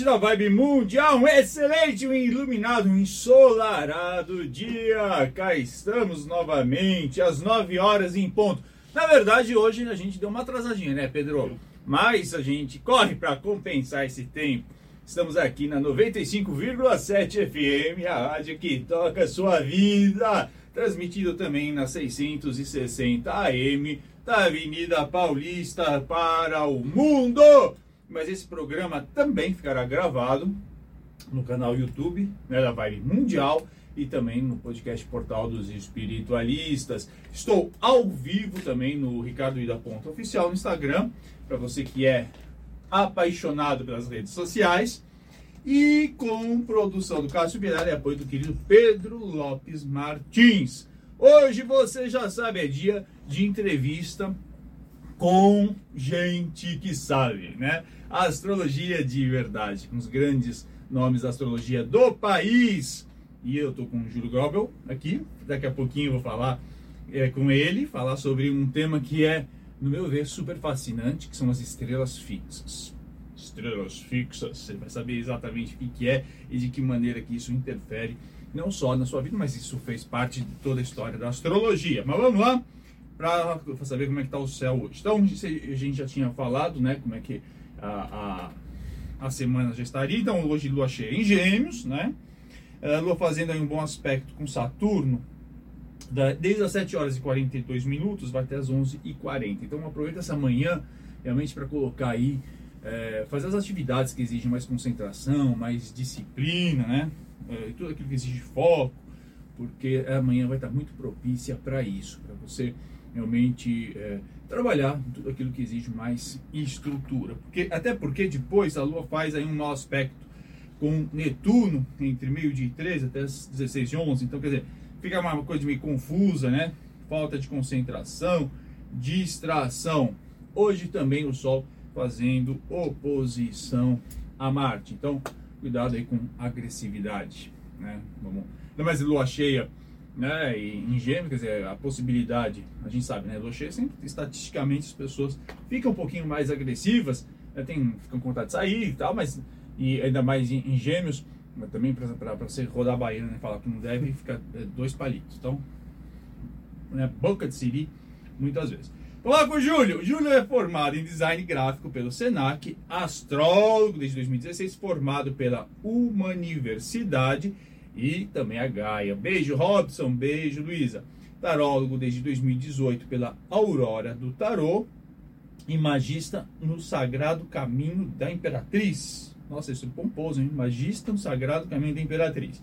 ouvinte da Vibe Mundial, um excelente, um iluminado, um ensolarado dia. Cá estamos novamente, às 9 horas em ponto. Na verdade, hoje a gente deu uma atrasadinha, né, Pedro? Mas a gente corre para compensar esse tempo. Estamos aqui na 95,7 FM, a rádio que toca sua vida. Transmitido também na 660 AM da Avenida Paulista para o mundo mas esse programa também ficará gravado no canal YouTube né, da Vibe Mundial e também no podcast Portal dos Espiritualistas. Estou ao vivo também no Ricardo Ida Ponto Oficial no Instagram, para você que é apaixonado pelas redes sociais. E com produção do Cássio Birara e apoio do querido Pedro Lopes Martins. Hoje você já sabe, é dia de entrevista com gente que sabe, né? A astrologia de verdade, com os grandes nomes da astrologia do país. E eu tô com o Júlio Grobel aqui, daqui a pouquinho eu vou falar é, com ele, falar sobre um tema que é, no meu ver, super fascinante, que são as estrelas fixas. Estrelas fixas, você vai saber exatamente o que é e de que maneira que isso interfere, não só na sua vida, mas isso fez parte de toda a história da astrologia. Mas vamos lá! Para saber como é que está o céu hoje. Então, a gente já tinha falado, né, como é que a, a, a semana já estaria. Então, hoje lua cheia em gêmeos, né? A lua fazendo aí um bom aspecto com Saturno, da, desde as 7 horas e 42 minutos, vai até as 11 e 40. Então, aproveita essa manhã realmente para colocar aí, é, fazer as atividades que exigem mais concentração, mais disciplina, né? É, tudo aquilo que exige foco, porque amanhã vai estar muito propícia para isso, para você realmente é, trabalhar tudo aquilo que exige mais estrutura. Porque, até porque depois a Lua faz aí um mau aspecto com Netuno entre meio dia e 13 até as 16 e 11. Então, quer dizer, fica uma coisa meio confusa, né? Falta de concentração, distração. Hoje também o Sol fazendo oposição a Marte. Então, cuidado aí com agressividade, né? Vamos. Ainda mais lua cheia né, gêmeos, quer dizer, a possibilidade, a gente sabe, né, lua cheia, sempre, estatisticamente as pessoas ficam um pouquinho mais agressivas, né, tem, ficam com vontade de sair e tal, mas, e ainda mais gêmeos, mas também para você rodar a baiana né, falar que não deve, fica é, dois palitos. Então, né, boca de siri, muitas vezes. Vamos lá com o Júlio. Júlio é formado em design gráfico pelo SENAC, astrólogo desde 2016, formado pela Universidade e também a Gaia. Beijo, Robson. Beijo, Luísa. Tarólogo desde 2018 pela Aurora do Tarô e magista no Sagrado Caminho da Imperatriz. Nossa, isso é pomposo, hein? Magista no Sagrado Caminho da Imperatriz.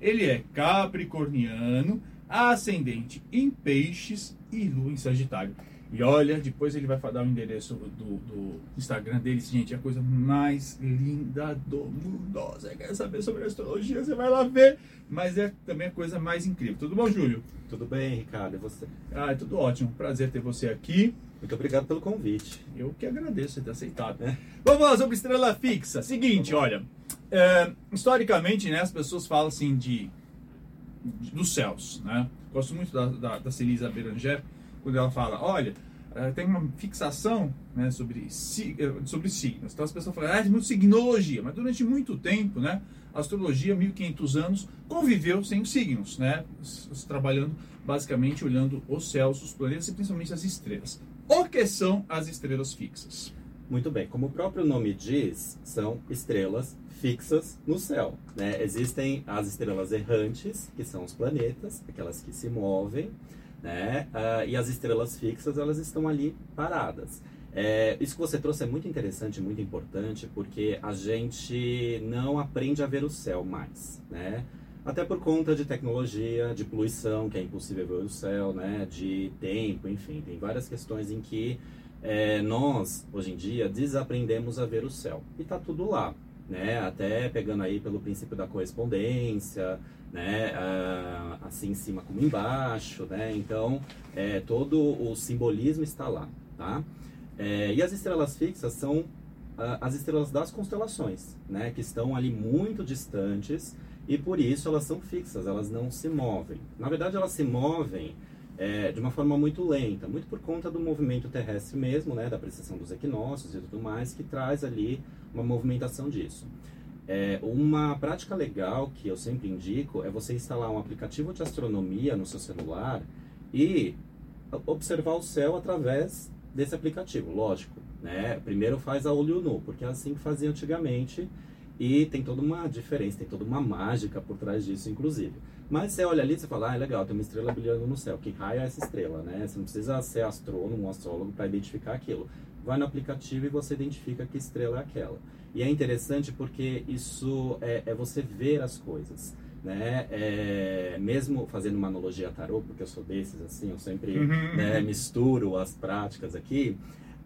Ele é capricorniano, ascendente em peixes e lua em Sagitário. E olha, depois ele vai dar o endereço do, do Instagram dele. Gente, é a coisa mais linda do mundo. Você quer saber sobre astrologia? Você vai lá ver. Mas é também a coisa mais incrível. Tudo bom, Júlio? Tudo bem, Ricardo. E você? Ah, é tudo ótimo. Prazer ter você aqui. Muito obrigado pelo convite. Eu que agradeço você ter aceitado. É. Vamos lá sobre estrela fixa. Seguinte, olha. É, historicamente, né, as pessoas falam assim de, de dos céus, né? Gosto muito da, da, da Celisa Beranger quando ela fala, olha, eh, tem uma fixação né, sobre, eh, sobre signos. Então as pessoas falam, ah, é signologia, mas durante muito tempo, né, a astrologia, 1500 anos, conviveu sem os signos, né, trabalhando basicamente olhando os céus, os planetas e principalmente as estrelas. O que são as estrelas fixas? Muito bem, como o próprio nome diz, são estrelas fixas no céu. Né? Existem as estrelas errantes, que são os planetas, aquelas que se movem, né? Uh, e as estrelas fixas elas estão ali paradas. É, isso que você trouxe é muito interessante, muito importante, porque a gente não aprende a ver o céu mais, né? Até por conta de tecnologia, de poluição, que é impossível ver o céu, né? De tempo, enfim, tem várias questões em que é, nós, hoje em dia, desaprendemos a ver o céu. E tá tudo lá, né? Até pegando aí pelo princípio da correspondência, né? Ah, assim em cima como embaixo, né? Então, é, todo o simbolismo está lá, tá? É, e as estrelas fixas são ah, as estrelas das constelações, né? Que estão ali muito distantes e por isso elas são fixas, elas não se movem. Na verdade, elas se movem é, de uma forma muito lenta, muito por conta do movimento terrestre mesmo, né, da precessão dos equinócios e tudo mais, que traz ali uma movimentação disso. É, uma prática legal que eu sempre indico é você instalar um aplicativo de astronomia no seu celular e observar o céu através desse aplicativo, lógico. Né? Primeiro faz a olho nu, porque é assim que fazia antigamente e tem toda uma diferença, tem toda uma mágica por trás disso, inclusive. Mas você olha ali e fala, ah, é legal, tem uma estrela brilhando no céu. Que raio é essa estrela, né? Você não precisa ser astrônomo ou astrólogo para identificar aquilo. Vai no aplicativo e você identifica que estrela é aquela. E é interessante porque isso é, é você ver as coisas. Né? É, mesmo fazendo uma analogia a tarô, porque eu sou desses, assim, eu sempre uhum. né, misturo as práticas aqui,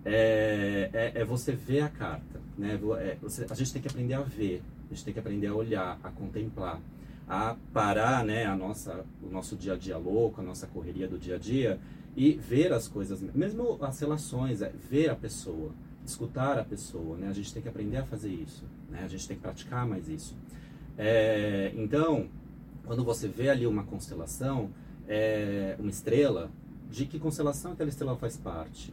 é, é, é, você ver a carta. Né? É, você, a gente tem que aprender a ver, a gente tem que aprender a olhar, a contemplar, a parar né, a nossa, o nosso dia a dia louco, a nossa correria do dia a dia e ver as coisas, mesmo as relações, é ver a pessoa escutar a pessoa, né? A gente tem que aprender a fazer isso, né? A gente tem que praticar mais isso. É, então, quando você vê ali uma constelação, é, uma estrela, de que constelação aquela estrela faz parte?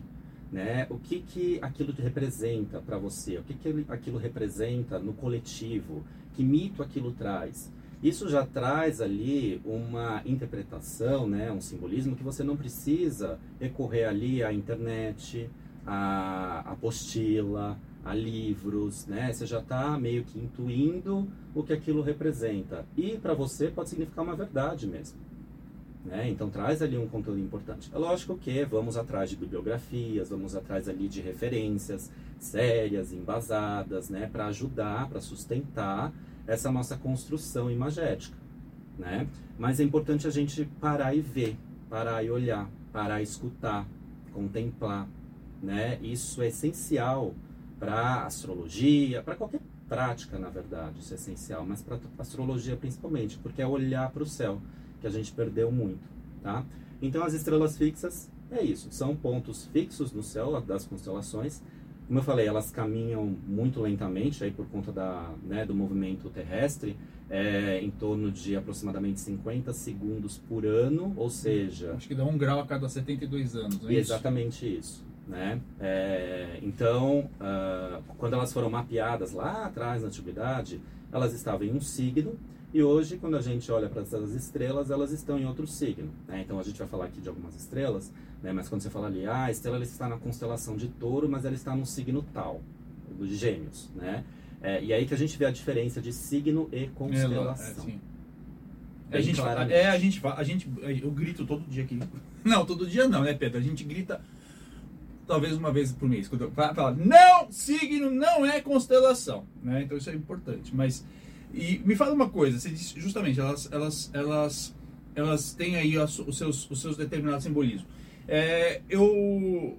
Né? O que, que aquilo representa para você? O que, que aquilo representa no coletivo? Que mito aquilo traz? Isso já traz ali uma interpretação, né? um simbolismo que você não precisa recorrer ali à internet, a apostila, a livros, né? Você já está meio que intuindo o que aquilo representa. E para você pode significar uma verdade mesmo. Né? Então traz ali um conteúdo importante. É lógico que vamos atrás de bibliografias, vamos atrás ali de referências sérias, embasadas, né? Para ajudar, para sustentar essa nossa construção imagética. Né? Mas é importante a gente parar e ver, parar e olhar, parar e escutar, contemplar, né? Isso é essencial para astrologia, para qualquer prática, na verdade, isso é essencial, mas para astrologia principalmente, porque é olhar para o céu que a gente perdeu muito, tá? Então as estrelas fixas é isso, são pontos fixos no céu das constelações. Como eu falei, elas caminham muito lentamente aí por conta da, né, do movimento terrestre, é, em torno de aproximadamente 50 segundos por ano, ou seja... Acho que dá um grau a cada 72 anos, é Exatamente isso. isso. Né? É, então, uh, quando elas foram mapeadas lá atrás na antiguidade, elas estavam em um signo e hoje, quando a gente olha para essas estrelas, elas estão em outro signo. Né? Então, a gente vai falar aqui de algumas estrelas, né? mas quando você fala ali, ah, a estrela está na constelação de touro, mas ela está no signo tal, de gêmeos. Né? É, e aí que a gente vê a diferença de signo e constelação. É, é, a gente, é, a gente, a gente, eu grito todo dia aqui. Não, todo dia não, né, Pedro? A gente grita talvez uma vez por mês, quando eu falo, não, signo não é constelação, né? Então isso é importante. Mas e me fala uma coisa, você disse justamente elas elas elas elas têm aí os seus os seus determinados simbolismos. É, eu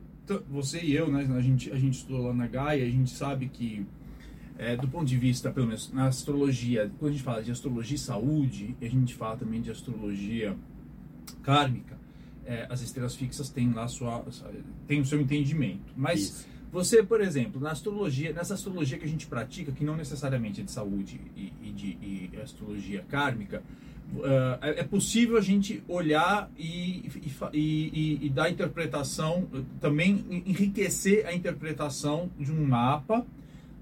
você e eu, né? A gente a gente estudou lá na Gaia, a gente sabe que é, do ponto de vista, pelo menos na astrologia, quando a gente fala de astrologia e saúde, a gente fala também de astrologia kármica é, as estrelas fixas têm lá sua, tem o seu entendimento. Mas Isso. você, por exemplo, na astrologia, nessa astrologia que a gente pratica, que não necessariamente é de saúde e, e de e astrologia kármica, uh, é possível a gente olhar e, e, e, dar interpretação, também enriquecer a interpretação de um mapa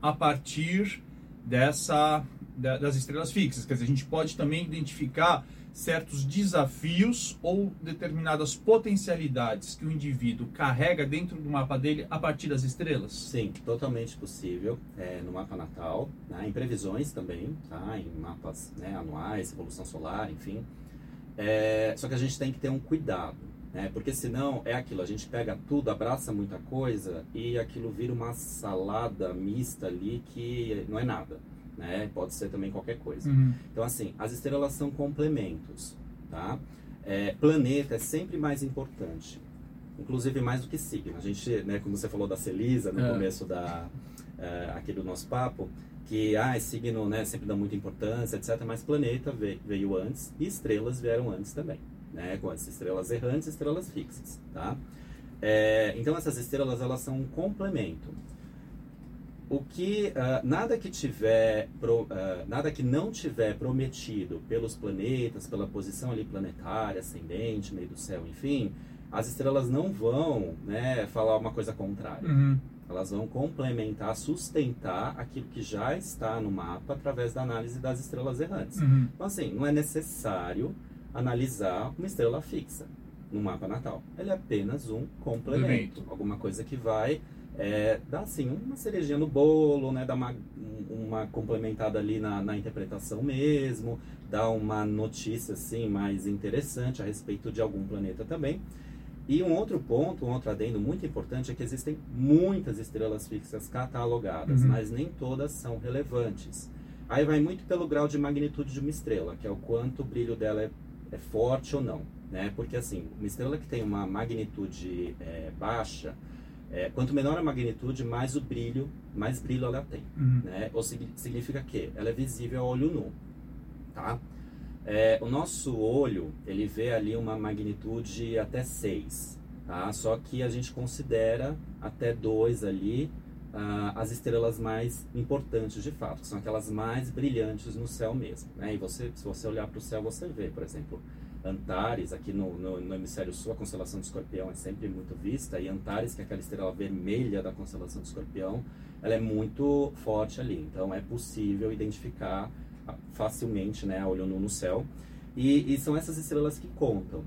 a partir dessa das estrelas fixas. Quer dizer, a gente pode também identificar certos desafios ou determinadas potencialidades que o indivíduo carrega dentro do mapa dele a partir das estrelas? Sim, totalmente possível é, no mapa natal, né, em previsões também, tá, em mapas né, anuais, evolução solar, enfim. É, só que a gente tem que ter um cuidado, né, porque senão é aquilo, a gente pega tudo, abraça muita coisa e aquilo vira uma salada mista ali que não é nada né? Pode ser também qualquer coisa. Uhum. Então, assim, as estrelas são complementos, tá? É, planeta é sempre mais importante, inclusive mais do que signo. A gente, né, como você falou da Celisa no é. começo da, é, aqui do nosso papo, que ah, signo né, sempre dá muita importância, etc. Mas planeta veio, veio antes e estrelas vieram antes também, né? Com as estrelas errantes e estrelas fixas, tá? É, então essas estrelas elas são um complemento. O que uh, nada que tiver pro, uh, nada que não tiver prometido pelos planetas pela posição ali planetária ascendente meio do céu enfim as estrelas não vão né falar uma coisa contrária Uhum. elas vão complementar sustentar aquilo que já está no mapa através da análise das estrelas errantes Uhum. então assim não é necessário analisar uma estrela fixa no mapa natal ele é apenas um complemento alguma coisa que vai é, dá assim uma cerejinha no bolo, né? Dá uma, um- uma complementada ali na, na interpretação mesmo, dá uma notícia assim mais interessante a respeito de algum planeta também. E um outro ponto, um outro adendo muito importante é que existem muitas estrelas fixas catalogadas, Uhum. mas nem todas são relevantes. Aí vai muito pelo grau de magnitude de uma estrela, que é o quanto o brilho dela é, é forte ou não, né? Porque assim, uma estrela que tem uma magnitude é, baixa, é, quanto menor a magnitude, mais o brilho, mais brilho ela tem, Uhum. né? Ou sig- significa que ela é visível a olho nu, tá? É, o nosso olho, ele vê ali uma magnitude até 6, tá? Só que a gente considera até 2 ali ah, as estrelas mais importantes de fato, que são aquelas mais brilhantes no céu mesmo, né? E você, se você olhar para o céu, você vê, por exemplo, Antares, aqui no, no, no hemisfério sul, a constelação do escorpião é sempre muito vista, e Antares, que é aquela estrela vermelha da constelação do escorpião, ela é muito forte ali. Então é possível identificar ah, facilmente, né, a olho nu no céu. E, e são essas estrelas que contam.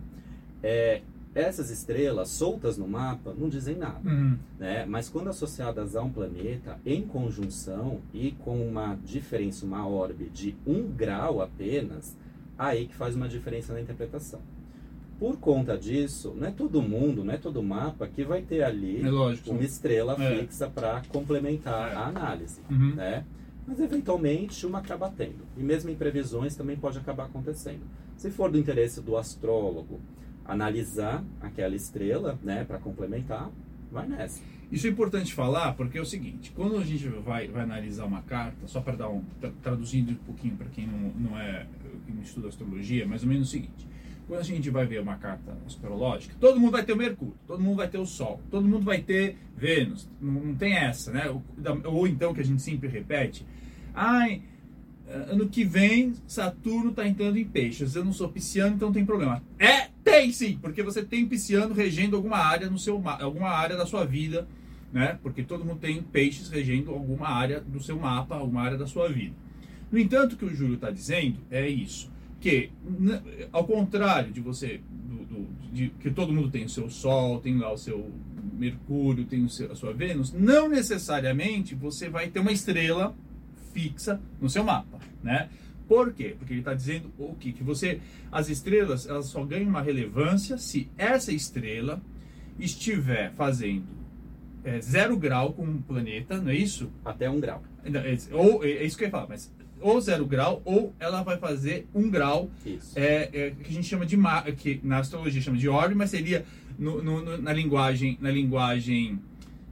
É, essas estrelas soltas no mapa não dizem nada Uhum. né? Mas quando associadas a um planeta em conjunção e com uma diferença, uma orbe de um grau apenas, aí que faz uma diferença na interpretação. Por conta disso, não é todo mundo, não é todo mapa que vai ter ali É lógico. uma estrela É. fixa para complementar É. a análise, Uhum. né? Mas eventualmente uma acaba tendo. E mesmo em previsões também pode acabar acontecendo. Se for do interesse do astrólogo analisar aquela estrela, né, para complementar, vai nessa. Isso é importante falar porque é o seguinte: quando a gente vai, vai analisar uma carta, só para dar um. tra- traduzindo um pouquinho para quem não, não é. que não estuda astrologia, é mais ou menos o seguinte: quando a gente vai ver uma carta astrológica, todo mundo vai ter o Mercúrio, todo mundo vai ter o Sol, todo mundo vai ter Vênus, não, não tem essa, né? Ou, ou então que a gente sempre repete: ai. eh, Ano que vem, Saturno está entrando em peixes. Eu não sou pisciano, então tem problema. É, tem sim, porque você tem pisciano regendo alguma área no seu ma- alguma área da sua vida, né? Porque todo mundo tem peixes regendo alguma área do seu mapa, alguma área da sua vida. No entanto, o que o Júlio está dizendo é isso, que ao contrário de você, do- do- de- que todo mundo tem o seu Sol, tem lá o seu Mercúrio, tem o seu- a sua Vênus, não necessariamente você vai ter uma estrela fixa no seu mapa, né? Por quê? Porque ele está dizendo o quê? Que você, as estrelas, elas só ganham uma relevância se essa estrela estiver fazendo é, zero grau com um planeta, não é isso? Até um grau. Não, é- Ou é isso que eu ia falar, mas ou zero grau ou ela vai fazer um grau é, é, que a gente chama de que na astrologia chama de orbe, mas seria no, no- no- na linguagem na linguagem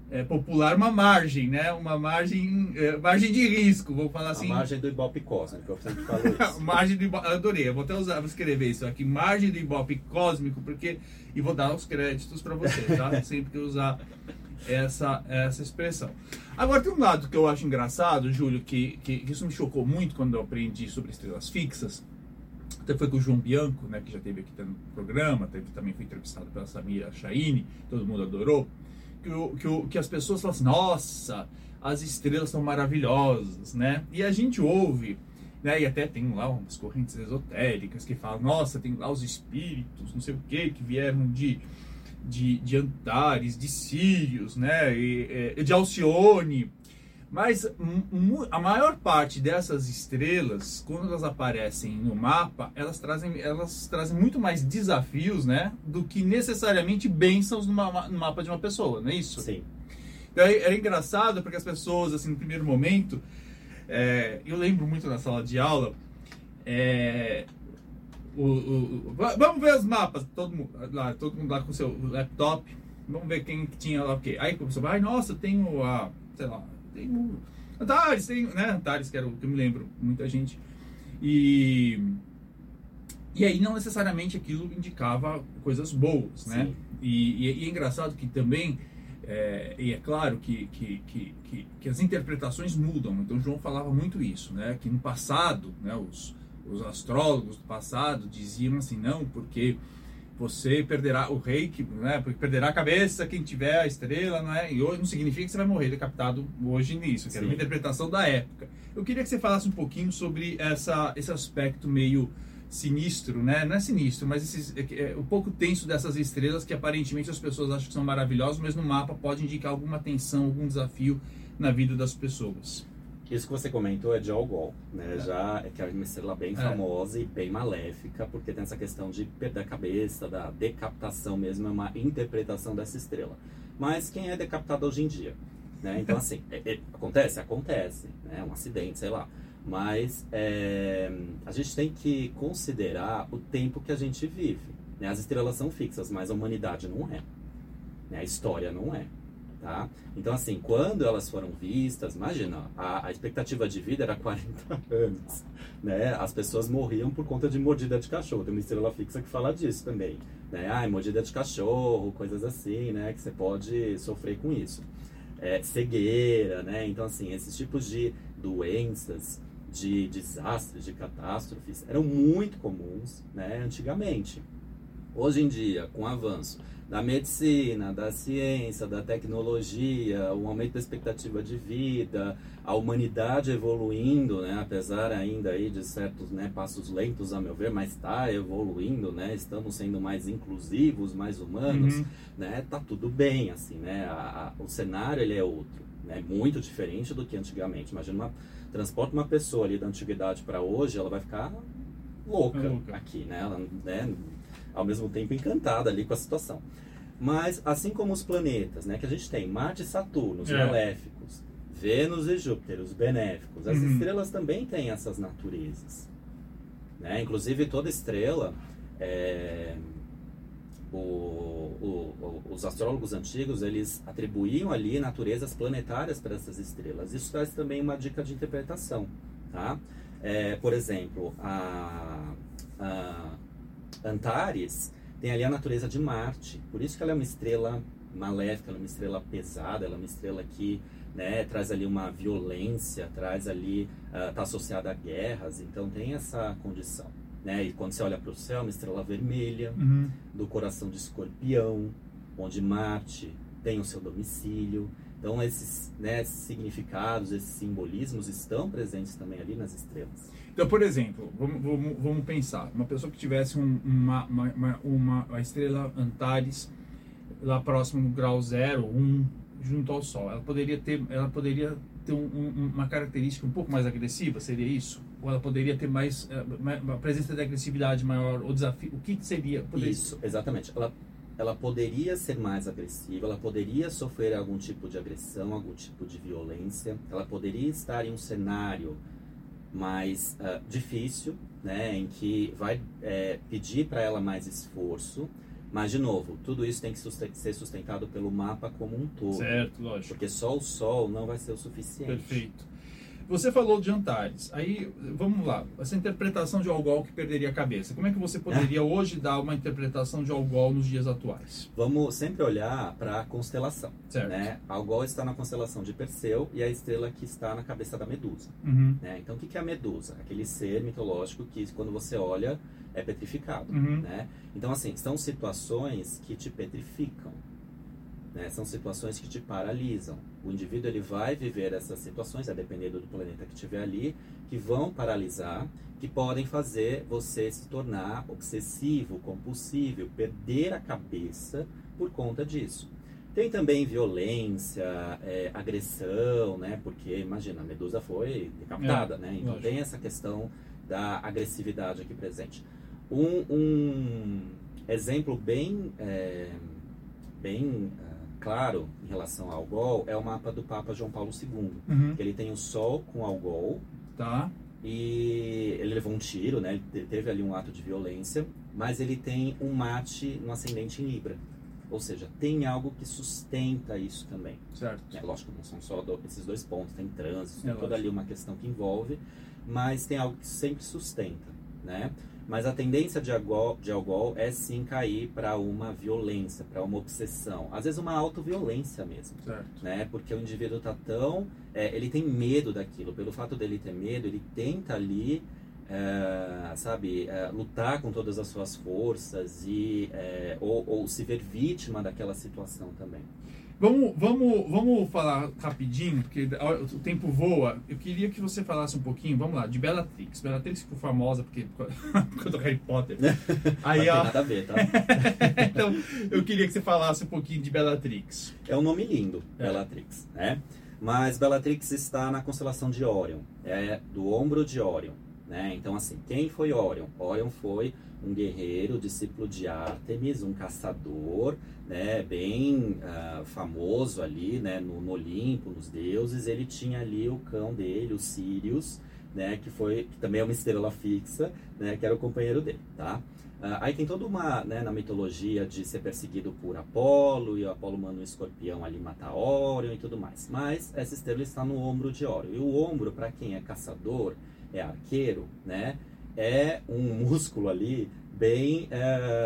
é, popular uma margem, né? Uma margem é, margem de risco, vou falar assim. a margem do Ibope cósmico, eu sempre falo isso. margem do Ibope, adorei, eu vou até usar, vou escrever isso aqui, margem do Ibope cósmico, porque e vou dar os créditos para você, tá? Sempre que eu usar essa essa expressão. Agora tem um lado que eu acho engraçado, Júlio, que, que, que isso me chocou muito quando eu aprendi sobre estrelas fixas. Até foi com o João Bianco, né, que já teve aqui no programa, teve, também foi entrevistado pela Samira Chaine, todo mundo adorou. Que, que, as pessoas falam assim, nossa, as estrelas são maravilhosas, né? E a gente ouve, né, e até tem lá umas correntes esotéricas que falam, nossa, tem lá os espíritos, não sei o que, que vieram de, de, de Antares, de Sírios, né, e, e, de Alcione. Mas a maior parte dessas estrelas, quando elas aparecem no mapa, elas trazem, elas trazem muito mais desafios, né? Do que necessariamente bênçãos numa- no mapa de uma pessoa, não é isso? Sim. Então, era engraçado porque as pessoas, assim, no primeiro momento, é, eu lembro muito na sala de aula, é, o, o- o- va- vamos ver os mapas, todo mundo lá, todo mundo lá com seu laptop, vamos ver quem que tinha lá o quê. Aí começou, ai, nossa, tem o, a, sei lá, tem o Antares, tem, né, Antares, que era o que eu me lembro, muita gente. E, e aí não necessariamente aquilo indicava coisas boas, né? E, e- e é engraçado que também É, e é claro que, que, que, que, que as interpretações mudam. Então, João falava muito isso, né? Que no passado, né, os, os astrólogos do passado diziam assim, não, porque você perderá o rei, que, né, porque perderá a cabeça quem tiver a estrela, não é? E hoje não significa que você vai morrer decapitado hoje nisso, que era uma interpretação da época. Eu queria que você falasse um pouquinho sobre essa, esse aspecto meio sinistro, né? Não é sinistro, mas esses, é, é, um pouco tenso dessas estrelas que aparentemente as pessoas acham que são maravilhosas, mas no mapa pode indicar alguma tensão, algum desafio na vida das pessoas. Isso que você comentou é de Algol, né? É. Já é que é uma estrela bem é. famosa e bem maléfica, porque tem essa questão de perder a cabeça, da decapitação mesmo, é uma interpretação dessa estrela. Mas quem é decapitado hoje em dia? Né? Então, assim, é, é, acontece? Acontece, né? Um acidente, sei lá. Mas é, a gente tem que considerar o tempo que a gente vive. Né? As estrelas são fixas, mas a humanidade não é. Né? A história não é. Tá? Então, assim, quando elas foram vistas, imagina, a, a, expectativa de vida era 40 anos. Né? As pessoas morriam por conta de mordida de cachorro. Tem uma estrela fixa que fala disso também. Né? Ah, mordida de cachorro, coisas assim, né? Que você pode sofrer com isso. É, cegueira, né? Então, assim, esses tipos de doenças, de desastres, de catástrofes, eram muito comuns né? antigamente. Hoje em dia, com o avanço da medicina, da ciência, da tecnologia, o aumento da expectativa de vida, a humanidade evoluindo, né, apesar ainda aí de certos né, passos lentos a meu ver, mas está evoluindo, né, estamos sendo mais inclusivos, mais humanos, uhum. né, tá tudo bem assim, né, a, a, o cenário ele é outro, né, muito diferente do que antigamente. Imagina uma transporta uma pessoa ali da antiguidade para hoje, ela vai ficar louca, louca. aqui, né, ela, né ao mesmo tempo encantada ali com a situação. Mas, assim como os planetas, né, que a gente tem Marte e Saturno, os é. maléficos, Vênus e Júpiter, os benéficos, as uhum. estrelas também têm essas naturezas. Né? Inclusive, toda estrela, é, o, o, os astrólogos antigos, eles atribuíam ali naturezas planetárias para essas estrelas. Isso traz também uma dica de interpretação. Tá? É, por exemplo, a, a Antares tem ali a natureza de Marte, por isso que ela é uma estrela maléfica, ela é uma estrela pesada, ela é uma estrela que né, traz ali uma violência, traz ali, está uh, associada a guerras, então tem essa condição. Né? E quando você olha para o céu, uma estrela vermelha, uhum. do coração de escorpião, onde Marte tem o seu domicílio. Então, esses, né, esses significados, esses simbolismos estão presentes também ali nas estrelas. Então, por exemplo, vamos, vamos, vamos pensar, uma pessoa que tivesse um, uma, uma, uma, uma, estrela Antares lá próximo no grau 0, 1, um, junto ao Sol, ela poderia ter, ela poderia ter um, um, uma característica um pouco mais agressiva, seria isso? Ou ela poderia ter mais, eh, uma presença de agressividade maior, ou desafio, o que seria? Poderia... Isso, exatamente. Ela ela poderia ser mais agressiva, ela poderia sofrer algum tipo de agressão, algum tipo de violência, ela poderia estar em um cenário mais uh, difícil, né, em que vai é, pedir para ela mais esforço, mas de novo, tudo isso tem que ser sustentado pelo mapa como um todo. Certo, lógico. Porque só o sol não vai ser o suficiente. Perfeito. Você falou de Antares. Aí, vamos lá. Essa interpretação de Algol que perderia a cabeça. Como é que você poderia hoje dar uma interpretação de Algol nos dias atuais? Vamos sempre olhar para a constelação. Certo. Né? Algol está na constelação de Perseu e a estrela que está na cabeça da Medusa. Uhum. Né? Então, o que é a Medusa? Aquele ser mitológico que, quando você olha, é petrificado. Uhum. Né? Então, assim, são situações que te petrificam. Né? São situações que te paralisam. O indivíduo ele vai viver essas situações, a depender do planeta que estiver ali, que vão paralisar, que podem fazer você se tornar obsessivo, compulsivo, perder a cabeça por conta disso. Tem também violência, é, agressão, né? Porque, imagina, a Medusa foi decapitada, é, né? Então lógico. tem essa questão da agressividade aqui presente. Um, um exemplo bem, é, bem claro em relação ao Algol é o mapa do Papa João Paulo II. Uhum. Ele tem o Sol com Algol. Tá. E ele levou um tiro, né? Ele teve ali um ato de violência, mas ele tem um mate no ascendente em Libra. Ou seja, tem algo que sustenta isso também. Certo. É lógico, não são só do, esses dois pontos, tem trânsito, é tem toda ali uma questão que envolve, mas tem algo que sempre sustenta, né? Mas a tendência de Algol, de é sim cair para uma violência, para uma obsessão. Às vezes uma autoviolência mesmo. Certo. Né? Porque o indivíduo tá tão... é, ele tem medo daquilo. Pelo fato dele ter medo, ele tenta ali, é, sabe, é, lutar com todas as suas forças e é, ou, ou se ver vítima daquela situação também. Vamos, vamos, vamos falar rapidinho, porque o tempo voa. Eu queria que você falasse um pouquinho, vamos lá, de Bellatrix. Bellatrix ficou famosa porque, por causa do Harry Potter. Aí, ó, nada a ver, tá? então, eu queria que você falasse um pouquinho de Bellatrix. É um nome lindo, É. Bellatrix, né? Mas Bellatrix está na constelação de Orion, é do ombro de Orion, né? Então, assim, quem foi Orion? Orion foi um guerreiro, discípulo de Artemis, um caçador, né? Bem ah, famoso ali, né? No, no Olimpo, nos deuses. Ele tinha ali o cão dele, o Sirius, né? Que foi, que também é uma estrela fixa, né? Que era o companheiro dele, tá? Ah, aí tem toda uma, né, na mitologia de ser perseguido por Apolo, e o Apolo manda um escorpião ali matar Órion e tudo mais. Mas essa estrela está no ombro de Órion. E o ombro, para quem é caçador, é arqueiro, né, é um músculo ali bem,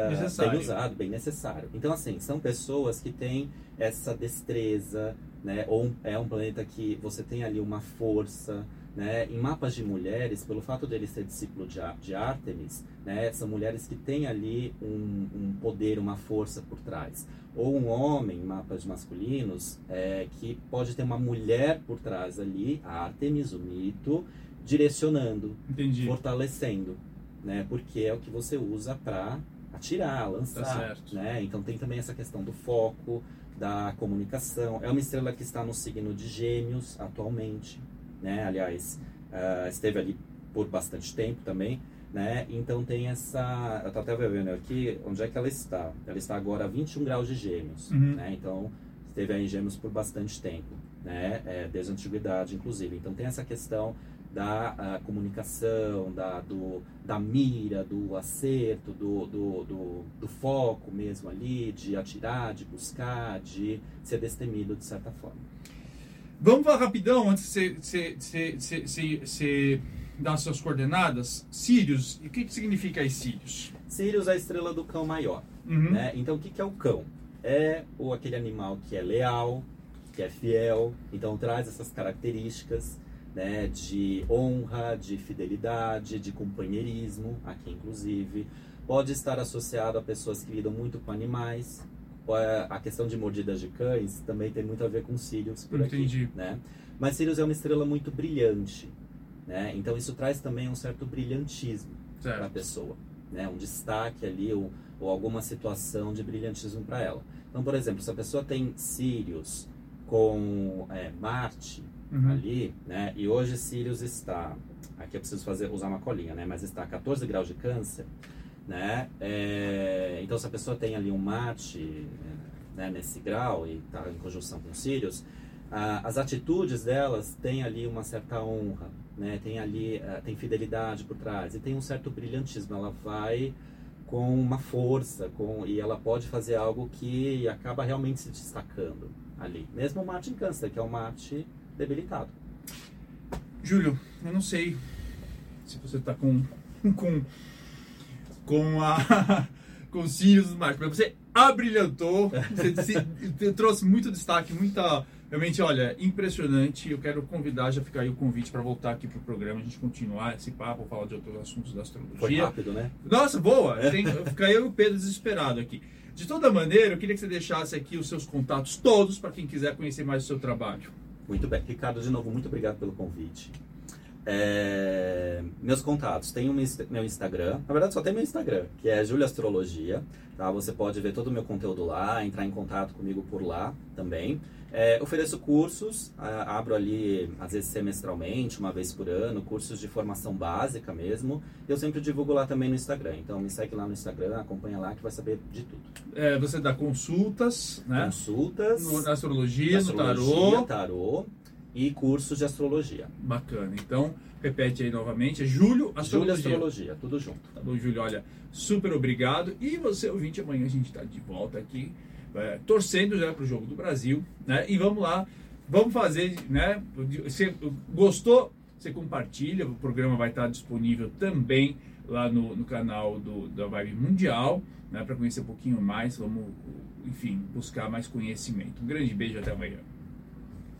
Necessário. bem usado, bem necessário. Então, assim, são pessoas que têm essa destreza, né, ou é um planeta que você tem ali uma força, né, em mapas de mulheres, pelo fato dele ser discípulo de, de Artemis, né, são mulheres que têm ali um, um poder, uma força por trás. Ou um homem, em mapas masculinos, é, que pode ter uma mulher por trás ali, a Artemis, o mito, direcionando, Entendi. fortalecendo, né, porque é o que você usa para atirar, lançar, Tá né? Então tem também essa questão do foco, da comunicação. É uma estrela que está no signo de Gêmeos atualmente, né? Aliás, ah, esteve ali por bastante tempo também, né? Então tem essa, eu tô até vendo aqui onde é que ela está. Ela está agora a 21 graus de Gêmeos, Uhum. né? Então esteve aí em Gêmeos por bastante tempo, né? É, desde a antiguidade, inclusive. Então tem essa questão da ah, comunicação, da, do, da mira, do acerto, do, do, do, do foco mesmo ali, de atirar, de buscar, de ser destemido de certa forma. Vamos falar rapidão, antes de você, dar suas coordenadas. Sirius, o que, que significa aí Sirius? Sirius é a estrela do cão maior. Uhum. Né? Então, o que, que é o cão? É o, aquele animal que é leal, que é fiel, então traz essas características né, de honra, de fidelidade, de companheirismo, aqui inclusive. Pode estar associado a pessoas que lidam muito com animais. É, A questão de mordidas de cães também tem muito a ver com Sirius por Entendi. aqui. Né? Mas Sirius é uma estrela muito brilhante. Né? Então isso traz também um certo brilhantismo para a pessoa, né? Um destaque ali ou, ou alguma situação de brilhantismo para ela. Então, por exemplo, se a pessoa tem Sirius com é, Marte Uhum. ali, né? E hoje Sirius está, aqui eu preciso fazer usar uma colinha, né? Mas está a 14 graus de Câncer, né? É, então, se a pessoa tem ali um Marte né, nesse grau e está em conjunção com Sirius, ah, as atitudes delas têm ali uma certa honra, né? Tem ali ah, tem fidelidade por trás e tem um certo brilhantismo. Ela vai com uma força, com e ela pode fazer algo que acaba realmente se destacando ali. Mesmo o Marte em Câncer, que é um Marte debilitado. Júlio, eu não sei se você tá com com com a com os dos Marte, mas você abrilhantou, você, trouxe muito destaque, muita realmente, olha, impressionante. Eu quero convidar, já fica aí o convite para voltar aqui pro programa, a gente continuar esse papo, falar de outros assuntos da Foi astrologia. rápido, né? Nossa, boa! Tem, fica eu e o Pedro desesperado aqui. De toda maneira, eu queria que você deixasse aqui os seus contatos todos para quem quiser conhecer mais o seu trabalho. Muito bem. Ricardo, de novo, muito obrigado pelo convite. É, meus contatos, tem Insta- meu Instagram, na verdade só tem meu Instagram, que é Júlia Astrologia, tá? Você pode ver todo o meu conteúdo lá, entrar em contato comigo por lá também. É, ofereço cursos, abro ali, às vezes semestralmente, uma vez por ano, cursos de formação básica mesmo. Eu sempre divulgo lá também no Instagram, então me segue lá no Instagram, acompanha lá que vai saber de tudo. É, você dá consultas, né? Consultas, No- na astrologia, astrologia, no tarô. tarô e cursos de astrologia. Bacana. Então, repete aí novamente. É Júlio Astrologia. Astrologia, tudo junto. Tá bom, Júlio? Olha, super obrigado. E você, ouvinte, amanhã a gente está de volta aqui, é, torcendo já para o Jogo do Brasil, né? E vamos lá, vamos fazer, né? Você gostou? Você compartilha, o programa vai estar disponível também lá no, no canal do, da Vibe Mundial, né, para conhecer um pouquinho mais. Vamos, enfim, buscar mais conhecimento. Um grande beijo, até amanhã.